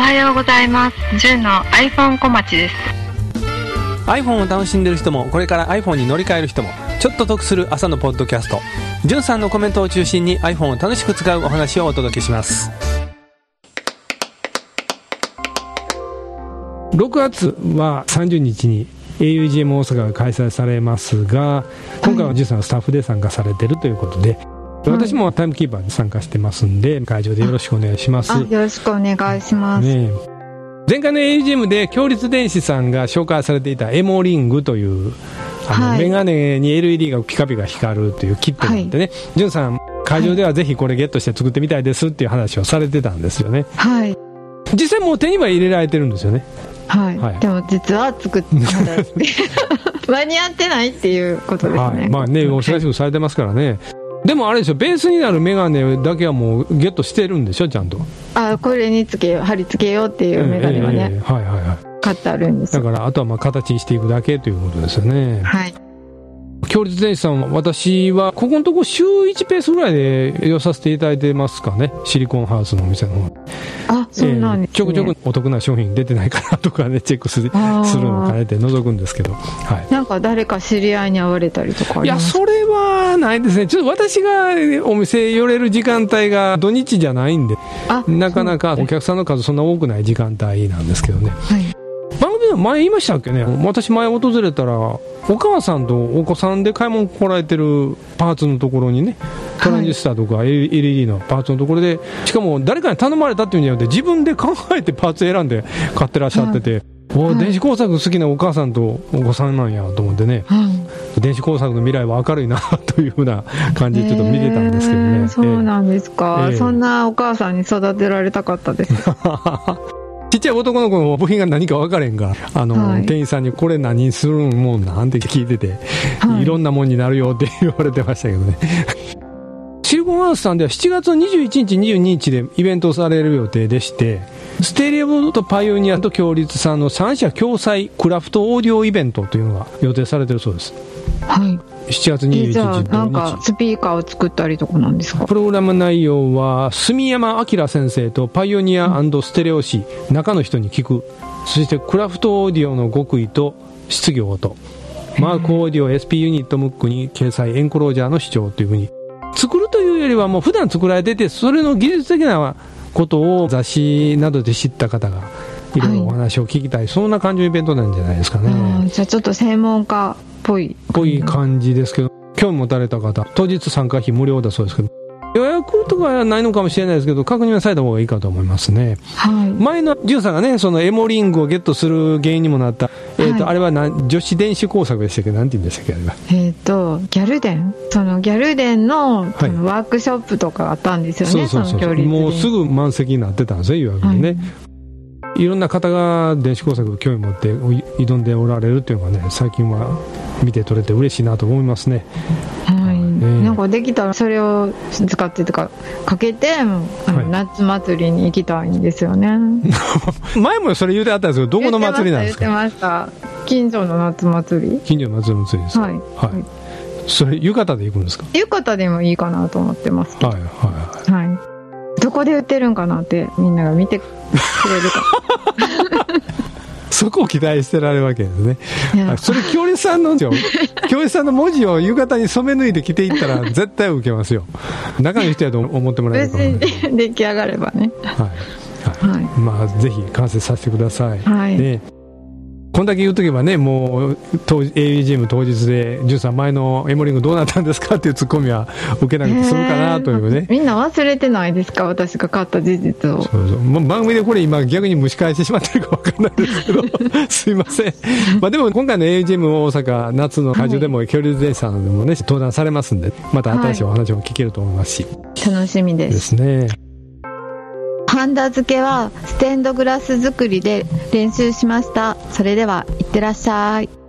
おはようございます。純の iPhone 小町です。iPhone を楽しんでる人もこれから iPhone に乗り換える人もちょっと得する朝のポッドキャストじゅんさんのコメントを中心に iPhone を楽しく使うお話をお届けします6月は30日に augm 大阪が開催されますが今回はじゅんさんのスタッフで参加されてるということで、私もタイムキーパーに参加してますんで会場でよろしくお願いします。あ、よろしくお願いします。ねえ。前回の augm で強立電子さんが紹介されていたエモリングというあの、はい。メガネに LED がピカピカ光るというキットがあってね、じゅんさん会場ではぜひこれゲットして作ってみたいですっていう話をされてたんですよね。はい。実際もう手には入れられてるんですよね。はい。はい。でも実は作って 間に合ってないっていうことですね。はい、まあね、お忙しくされてますからね。でもあれでしょ、ベースになるメガネだけはもうゲットしてるんでしょ、ちゃんと。あ、これにつけよう、貼り付けようっていうメガネはね、ええええはいはいはい。買ってあるんですよ。だから、あとはまあ形にしていくだけということですよね。はい。強立電子さんは、私は、ここのとこ週1ペースぐらいで寄させていただいてますかね。シリコンハウスのお店の方。あ、そうなんです、ねちょくちょくお得な商品出てないかなとかね、チェックするするのかねって覗くんですけど。はい。なんか誰か知り合いに会われたりとかあいや、ります？それはないですね。ちょっと私がお店寄れる時間帯が土日じゃないんで、あなかなかお客さんの数そんな多くない時間帯なんですけどね。はい。前言いましたっけね？私前訪れたら、お母さんとお子さんで買い物来られてるパーツのところにね、トランジスタとか LED のパーツのところで、しかも誰かに頼まれたっていうんじゃなくて、自分で考えてパーツ選んで買ってらっしゃってて、おはい。電子工作好きなお母さんとお子さんなんやと思ってね、はい。電子工作の未来は明るいなというふうな感じでちょっと見てたんですけどね。えーそうなんですか、ええそんなお母さんに育てられたかったです。ちっちゃい男の子の部品が何か分かれんが、あの、はい店員さんにこれ何するもんなんて聞いてて、はいい、ろんなもんになるよって言われてましたけどね。シリコンハウスさんでは7月21日、22日でイベントをされる予定でして、ステレオとパイオニアと強立さんの3社共催クラフトオーディオイベントというのが予定されてるそうです。はい。7月21日えじゃあ、なん。かスピーカーを作ったりとかなんですか？プログラム内容は、住山明先生とパイオニアステレオ誌、中の人に聞く。そして、クラフトオーディオの極意と質疑応答。マークオーディオ SP ユニットムックに掲載エンクロージャーの主張というふうに。作るというよりはもう普段作られてて、それの技術的なことを雑誌などで知った方が、いろいろお話を聞きたい、そんな感じのイベントなんじゃないですかね。じゃあちょっと専門家っぽい。ぽい感じですけど、興味持たれた方、当日参加費無料だそうですけど、予約とかはないのかもしれないですけど、確認はされた方がいいかと思いますね。はい。前のジュンさんがね、そのエモリングをゲットする原因にもなった、えっ、と、はいあれは女子電子工作でしたっけなんて言うんでしたっけあれは。えっ、と、ギャルデン？そのギャルデンの,、のワークショップとかあったんですよね、その距離もうすぐ満席になってたんですよ、予約にね。い、ろんな方が電子工作を興味持って挑んでおられるっていうのがね、最近は見て取れて嬉しいなと思いますね。はい。えなんかできたらそれを使ってとか、かけて、あのはい夏祭りに行きたいんですよね。前もそれ言うてあったんですけど、どこの祭りなんですか？言ってました。近所の夏祭り近所の祭りの祭りですか？はい。はい。それ、浴衣で行くんですか？浴衣でもいいかなと思ってます。はい、はい、はい。はい。どこで売ってるんかなってみんなが見てくれるか。そこを期待してられるわけですね。それ、京立さんの、京立さんの文字を 浴衣に染め抜いて着ていったら、絶対受けますよ。中の人やと思ってもらえる無かもね。出来上がればね。はい。はい。はい。まあ、ぜひ完成させてください。はいねこんだけ言っとけばね、もう、当 AUGM 当日で、ジュンさん、前のエモリングどうなったんですかっていうツッコミは受けなくて済むかなというね。みんな忘れてないですか私が買った事実を。そうそうもう番組でこれ今逆に蒸し返してしまってるか分かんないですけど すいません、まあ、でも今回の AGM 大阪夏の会場でも恐竜電車でもね登壇されますんでまた新しいお話も聞けると思いますし、楽しみで。ですすねハンダ付けはステンドグラス作りで練習しました。それでは、いってらっしゃい。